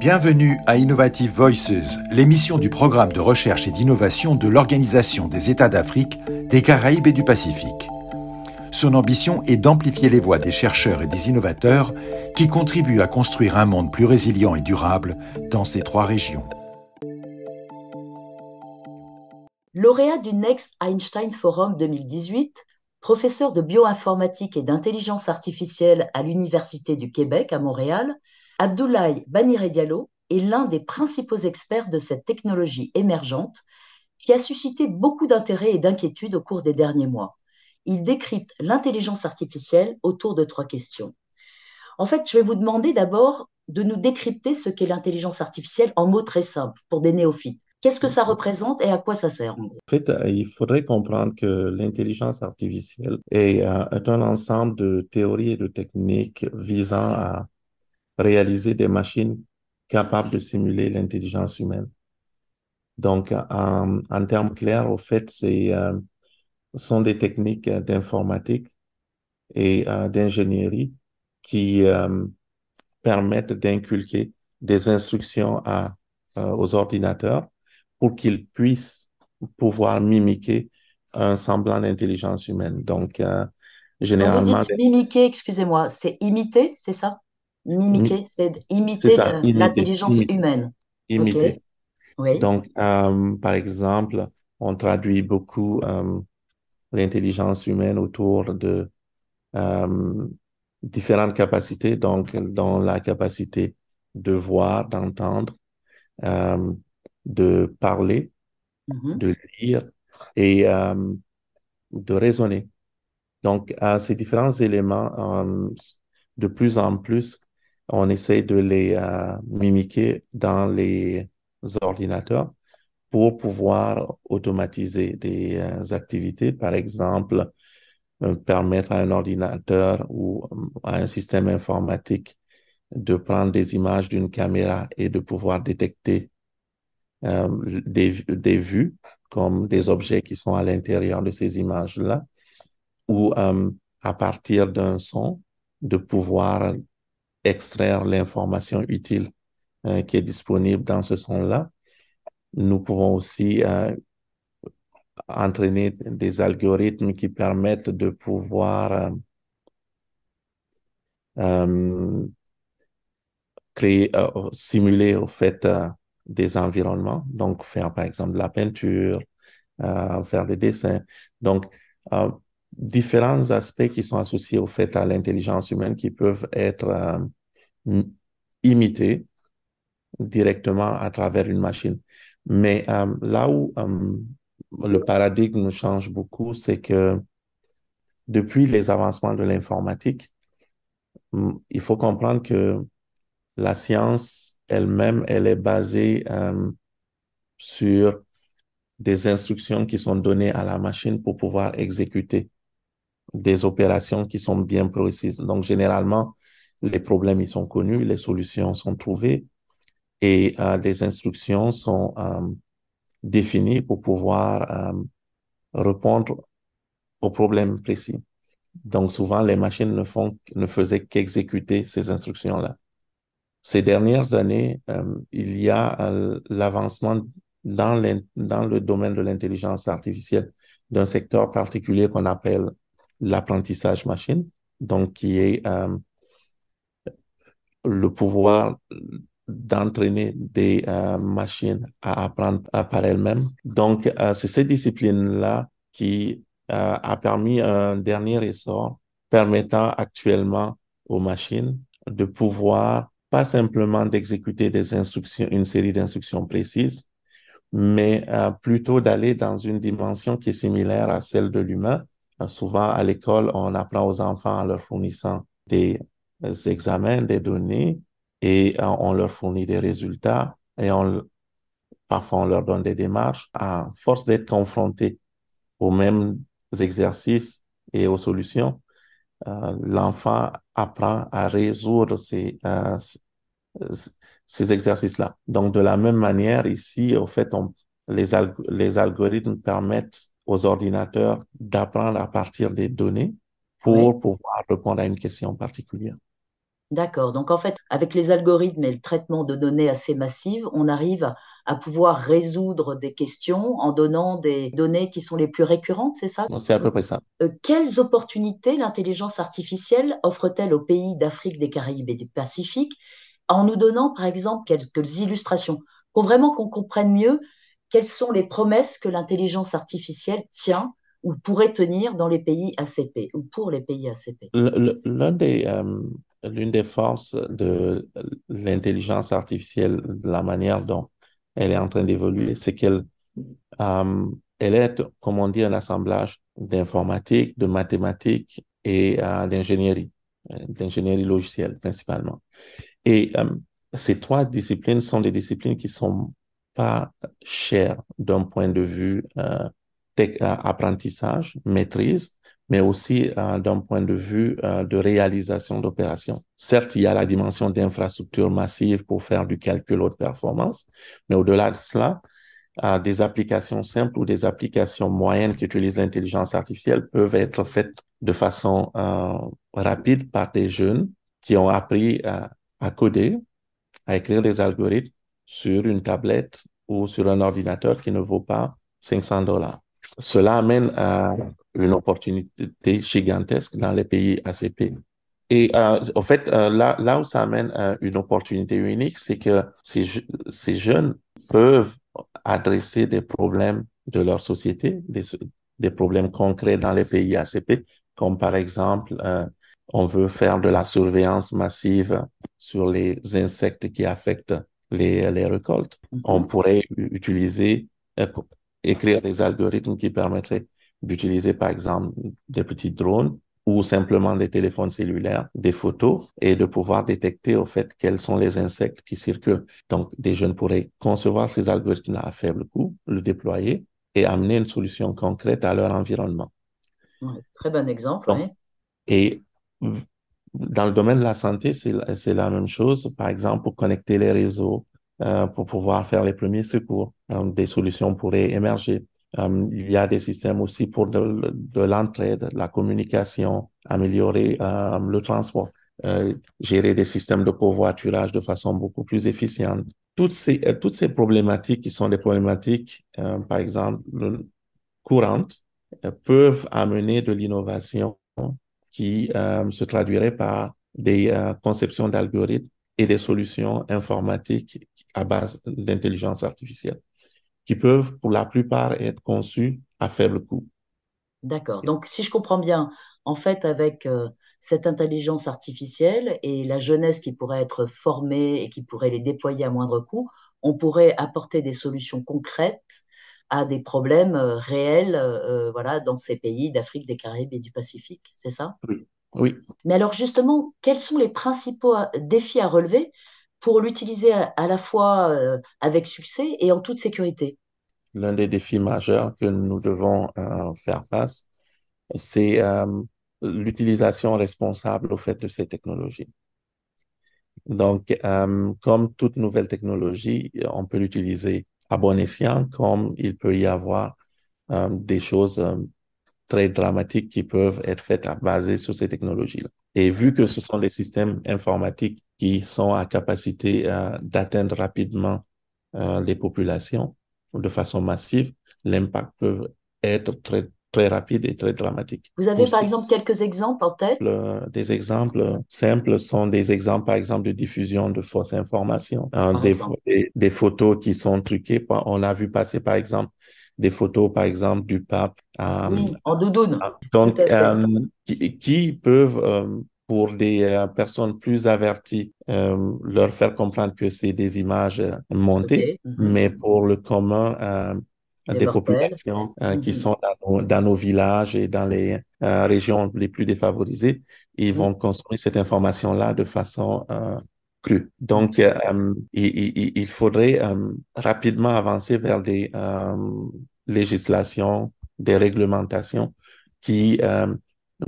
Bienvenue à Innovative Voices, l'émission du programme de recherche et d'innovation de l'Organisation des États d'Afrique, des Caraïbes et du Pacifique. Son ambition est d'amplifier les voix des chercheurs et des innovateurs qui contribuent à construire un monde plus résilient et durable dans ces trois régions. Lauréat du Next Einstein Forum 2018, professeur de bioinformatique et d'intelligence artificielle à l'Université du Québec à Montréal, Abdoulaye Baniré Diallo est l'un des principaux experts de cette technologie émergente qui a suscité beaucoup d'intérêt et d'inquiétude au cours des derniers mois. Il décrypte l'intelligence artificielle autour de trois questions. En fait, je vais vous demander d'abord de nous décrypter ce qu'est l'intelligence artificielle en mots très simples pour des néophytes. Qu'est-ce que ça représente et à quoi ça sert en, fait, euh, il faudrait comprendre que l'intelligence artificielle est, euh, est, un ensemble de théories et de techniques visant à réaliser des machines capables de simuler l'intelligence humaine. Donc, en, en, termes clairs, au fait, c'est euh, sont des techniques d'informatique et euh, d'ingénierie qui euh, permettent d'inculquer des instructions à, euh, aux ordinateurs pour qu'ils puissent pouvoir mimiquer un semblant d'intelligence humaine. Donc, généralement... Quand vous dites mimiquer, excusez-moi, c'est imiter, c'est ça? Mimiquer, c'est imiter l'intelligence humaine. Imiter. Oui. Donc, euh, par exemple, on traduit beaucoup euh, l'intelligence humaine autour de euh, différentes capacités, donc dans la capacité de voir, d'entendre, de parler, mm-hmm. de lire et de raisonner. Donc, ces différents éléments, de plus en plus, on essaie de les euh, mimiquer dans les ordinateurs pour pouvoir automatiser des euh, activités. Par exemple, euh, permettre à un ordinateur ou à un système informatique de prendre des images d'une caméra et de pouvoir détecter des, des, vues comme des objets qui sont à l'intérieur de ces images-là ou à partir d'un son de pouvoir extraire l'information utile euh, qui est disponible dans ce son-là. Nous pouvons aussi euh, entraîner des algorithmes qui permettent de pouvoir euh, créer, simuler au fait des environnements, donc faire par exemple de la peinture, faire des dessins. Donc, différents aspects qui sont associés au fait à l'intelligence humaine qui peuvent être euh, imités directement à travers une machine. Mais euh, là où euh, le paradigme change beaucoup, c'est que depuis les avancements de l'informatique, mm, il faut comprendre que la science elle-même, elle est basée euh, sur des instructions qui sont données à la machine pour pouvoir exécuter des opérations qui sont bien précises. Donc, généralement, les problèmes, ils sont connus, les solutions sont trouvées et euh, les instructions sont euh, définies pour pouvoir euh, répondre aux problèmes précis. Donc, souvent, les machines ne, faisaient qu'exécuter ces instructions-là. Ces dernières années, il y a l'avancement dans, dans le domaine de l'intelligence artificielle d'un secteur particulier qu'on appelle l'apprentissage machine, donc qui est le pouvoir d'entraîner des euh, machines à apprendre par elles-mêmes. Donc, euh, c'est cette discipline-là qui euh, a permis un dernier essor permettant actuellement aux machines de pouvoir pas simplement d'exécuter des instructions, une série d'instructions précises, mais plutôt d'aller dans une dimension qui est similaire à celle de l'humain, Souvent, à l'école, on apprend aux enfants en leur fournissant des examens, des données, et euh, on leur fournit des résultats, et on, parfois on leur donne des démarches. À force d'être confrontés aux mêmes exercices et aux solutions, euh, l'enfant apprend à résoudre ces, euh, ces exercices-là. Donc, de la même manière, ici, au fait, les, les algorithmes permettent aux ordinateurs d'apprendre à partir des données pour pouvoir répondre à une question particulière. D'accord. Donc en fait, avec les algorithmes et le traitement de données assez massives, on arrive à pouvoir résoudre des questions en donnant des données qui sont les plus récurrentes, c'est ça? C'est à peu près ça. Euh, quelles opportunités l'intelligence artificielle offre-t-elle aux pays d'Afrique, des Caraïbes et du Pacifique en nous donnant, par exemple, quelques illustrations, qu'on vraiment qu'on comprenne mieux quelles sont les promesses que l'intelligence artificielle tient ou pourrait tenir dans les pays ACP ou pour les pays ACP. L'un des, euh, l'une des forces de l'intelligence artificielle, la manière dont elle est en train d'évoluer, c'est qu'elle euh, elle est, comme on dit, un assemblage d'informatique, de mathématiques et euh, d'ingénierie, d'ingénierie logicielle principalement. Et ces trois disciplines sont des disciplines qui sont pas chères d'un point de vue apprentissage, maîtrise, mais aussi euh, d'un point de vue euh, de réalisation d'opérations. Certes, il y a la dimension d'infrastructure massive pour faire du calcul haute performance, mais au-delà de cela, euh, des applications simples ou des applications moyennes qui utilisent l'intelligence artificielle peuvent être faites de façon rapide par des jeunes qui ont appris à coder, à écrire des algorithmes sur une tablette ou sur un ordinateur qui ne vaut pas 500 dollars. Cela amène à une opportunité gigantesque dans les pays ACP. Et euh, en fait, euh, là, là où ça amène euh, une opportunité unique, c'est que ces, ces jeunes peuvent adresser des problèmes de leur société, des, des problèmes concrets dans les pays ACP, comme par exemple, euh, on veut faire de la surveillance massive sur les insectes qui affectent les, les récoltes. On mm-hmm. pourrait utiliser, euh, écrire des algorithmes qui permettraient d'utiliser par exemple des petits drones ou simplement des téléphones cellulaires, des photos et de pouvoir détecter au fait quels sont les insectes qui circulent. Donc, des jeunes pourraient concevoir ces algorithmes à faible coût, le déployer et amener une solution concrète à leur environnement. très bon exemple. oui. Et dans le domaine de la santé, c'est la même chose. Par exemple, pour connecter les réseaux, euh, pour pouvoir faire les premiers secours, euh, des solutions pourraient émerger. Euh, il y a des systèmes aussi pour de, de l'entraide, la communication, améliorer le transport, gérer des systèmes de covoiturage de façon beaucoup plus efficiente. Toutes ces problématiques qui sont des problématiques, par exemple, courantes, peuvent amener de l'innovation qui se traduirait par des conceptions d'algorithmes et des solutions informatiques à base d'intelligence artificielle qui peuvent pour la plupart être conçus à faible coût. D'accord. Donc, si je comprends bien, en fait, avec euh, cette intelligence artificielle et la jeunesse qui pourrait être formée et qui pourrait les déployer à moindre coût, on pourrait apporter des solutions concrètes à des problèmes euh, réels euh, voilà, dans ces pays d'Afrique, des Caraïbes et du Pacifique. C'est ça? Oui. oui. Mais alors, justement, quels sont les principaux défis à relever pour l'utiliser à, la fois euh, avec succès et en toute sécurité L'un des défis majeurs que nous devons euh, faire face, c'est euh, l'utilisation responsable au fait de ces technologies. Donc, comme toute nouvelle technologie, on peut l'utiliser à bon escient, comme il peut y avoir des choses très dramatiques qui peuvent être faites à baser sur ces technologies-là. Et vu que ce sont des systèmes informatiques qui sont à capacité euh, d'atteindre rapidement euh, les populations de façon massive, l'impact peut être très très rapide et très dramatique. Vous avez par exemple quelques exemples en tête? Des exemples simples sont des exemples par exemple de diffusion de fausses informations, hein, des, des, des, photos qui sont truquées. On a vu passer par exemple des photos, par exemple, du pape. Euh, oui, en doudoune. Donc, euh, qui, qui, peuvent, euh, pour des personnes plus averties, leur faire comprendre que c'est des images montées, mhm. mais pour le commun des populations qui mhm. sont dans nos, dans nos, villages et dans les régions les plus défavorisées, ils mhm. vont construire cette information-là de façon donc, euh, il, il, faudrait euh, rapidement avancer vers des euh, législations, des réglementations qui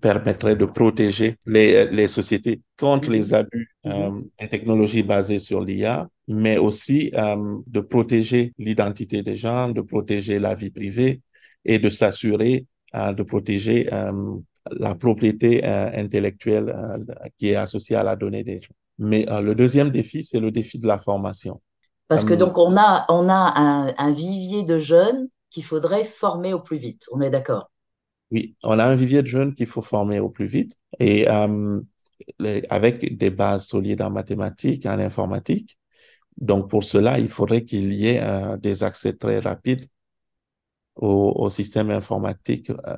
permettraient de protéger les, les sociétés contre les abus des technologies basées sur l'IA, mais aussi de protéger l'identité des gens, de protéger la vie privée et de s'assurer de protéger la propriété intellectuelle qui est associée à la donnée des gens. Mais le deuxième défi, c'est le défi de la formation. Parce que donc on a, on a un, un vivier de jeunes qu'il faudrait former au plus vite. On est d'accord? Oui, on a un vivier de jeunes qu'il faut former au plus vite et euh, avec des bases solides en mathématiques, en informatique. Donc pour cela, il faudrait qu'il y ait euh, des accès très rapides au, système informatique euh,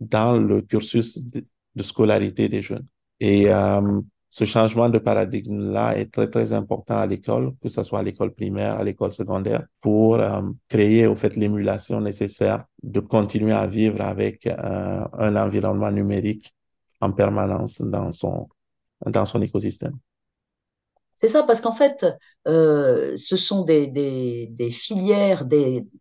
dans le cursus de, de, scolarité des jeunes. Et euh, ce changement de paradigme-là est très, très important à l'école, que ce soit à l'école primaire, à l'école secondaire, pour euh, créer, au fait, l'émulation nécessaire de continuer à vivre avec euh, un environnement numérique en permanence dans son, dans son écosystème. C'est ça, parce qu'en fait, euh, ce sont des, des, des filières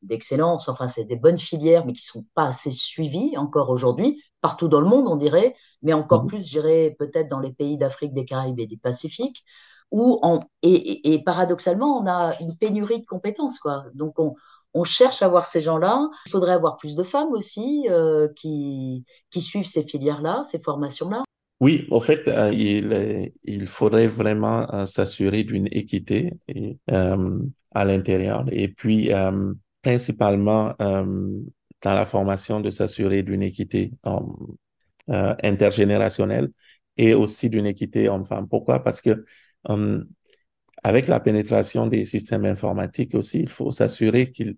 d'excellence, enfin, c'est des bonnes filières, mais qui ne sont pas assez suivies encore aujourd'hui, partout dans le monde, on dirait, mais encore mmh. plus, je dirais, peut-être dans les pays d'Afrique, des Caraïbes et du Pacifique, où, on, et, et, paradoxalement, on a une pénurie de compétences, quoi. Donc, on, on cherche à voir ces gens-là. Il faudrait avoir plus de femmes aussi euh, qui, qui suivent ces filières-là, ces formations-là. Oui, au fait, euh, il, il faudrait vraiment euh, s'assurer d'une équité euh, à l'intérieur et puis principalement dans la formation de s'assurer d'une équité intergénérationnelle et aussi d'une équité homme-femme. Pourquoi? Parce que avec la pénétration des systèmes informatiques aussi, il faut s'assurer qu'il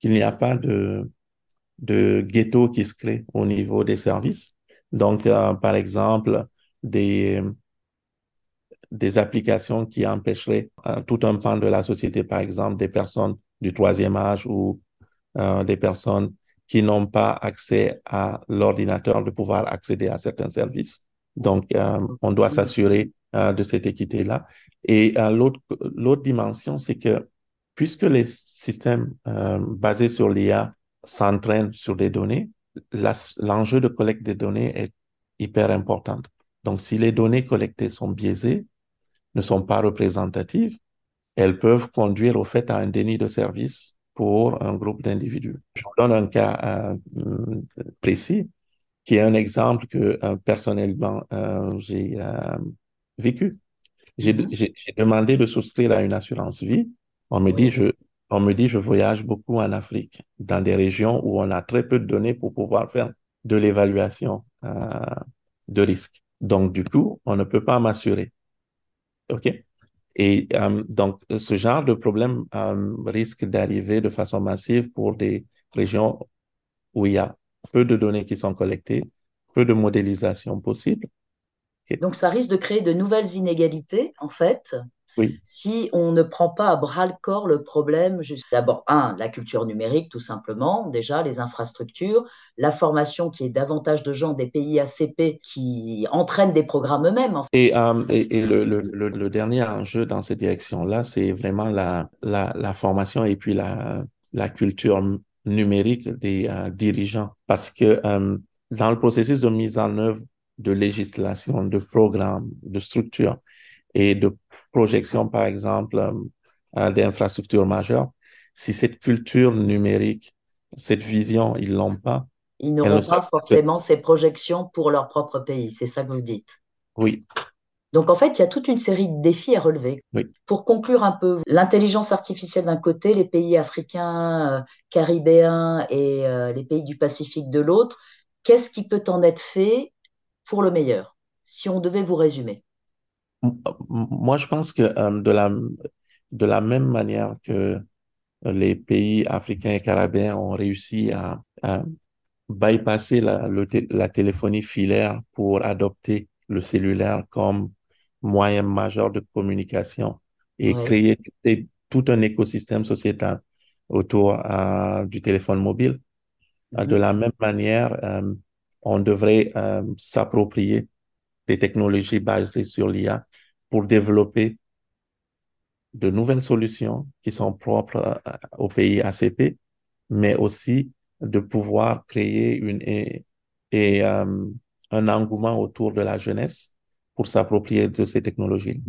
qu'il n'y a pas de, de ghetto qui se crée au niveau des services donc, euh, par exemple, des, des applications qui empêcheraient euh, tout un pan de la société, par exemple, des personnes du troisième âge ou euh, des personnes qui n'ont pas accès à l'ordinateur de pouvoir accéder à certains services. Donc, on doit s'assurer de cette équité-là. Et l'autre, l'autre dimension, c'est que puisque les systèmes basés sur l'IA s'entraînent sur des données, l'enjeu de collecte des données est hyper important. Donc, si les données collectées sont biaisées, ne sont pas représentatives, elles peuvent conduire au fait à un déni de service pour un groupe d'individus. Je vous donne un cas euh, précis qui est un exemple que euh, personnellement euh, j'ai vécu. Mm-hmm. J'ai demandé de souscrire à une assurance vie. On me dit je on me dit, je voyage beaucoup en Afrique, dans des régions où on a très peu de données pour pouvoir faire de l'évaluation euh, de risque. Donc, du coup, on ne peut pas m'assurer. OK? Et euh, donc, ce genre de problème euh, risque d'arriver de façon massive pour des régions où il y a peu de données qui sont collectées, peu de modélisation possible. Donc, ça risque de créer de nouvelles inégalités, en fait, si on ne prend pas à bras le corps le problème, d'abord, un, la culture numérique, tout simplement, déjà, les infrastructures, la formation qui est davantage de gens des pays ACP qui entraînent des programmes eux-mêmes. Et, euh, et, le, le, le, dernier enjeu dans cette direction-là, c'est vraiment la, la, la, formation et puis la, la culture numérique des euh, dirigeants. Parce que euh, dans le processus de mise en œuvre de législation, de programmes, de structures et de projection, par exemple, euh, d'infrastructures majeures, si cette culture numérique, cette vision, ils l'ont pas. Ils n'auront pas forcément ces projections pour leur propre pays, c'est ça que vous dites? Oui. Donc en fait, il y a toute une série de défis à relever. Oui. Pour conclure un peu, l'intelligence artificielle d'un côté, les pays africains, euh, caribéens et euh, les pays du Pacifique de l'autre, qu'est-ce qui peut en être fait pour le meilleur, si on devait vous résumer moi, je pense que euh, de, la, de la même manière que les pays africains et caribéens ont réussi à, à bypasser la, la téléphonie filaire pour adopter le cellulaire comme moyen majeur de communication et créer tout un écosystème sociétal autour euh, du téléphone mobile. Mm-hmm. De la même manière, euh, on devrait s'approprier des technologies basées sur l'IA pour développer de nouvelles solutions qui sont propres au pays ACP, mais aussi de pouvoir créer une, et, euh, un engouement autour de la jeunesse pour s'approprier de ces technologies.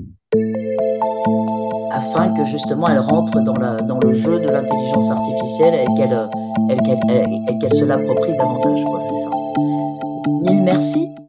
Afin que justement elle rentre dans, la, dans le jeu de l'intelligence artificielle et qu'elle elle, qu elle, qu se l'approprie davantage, c'est ça. Mille merci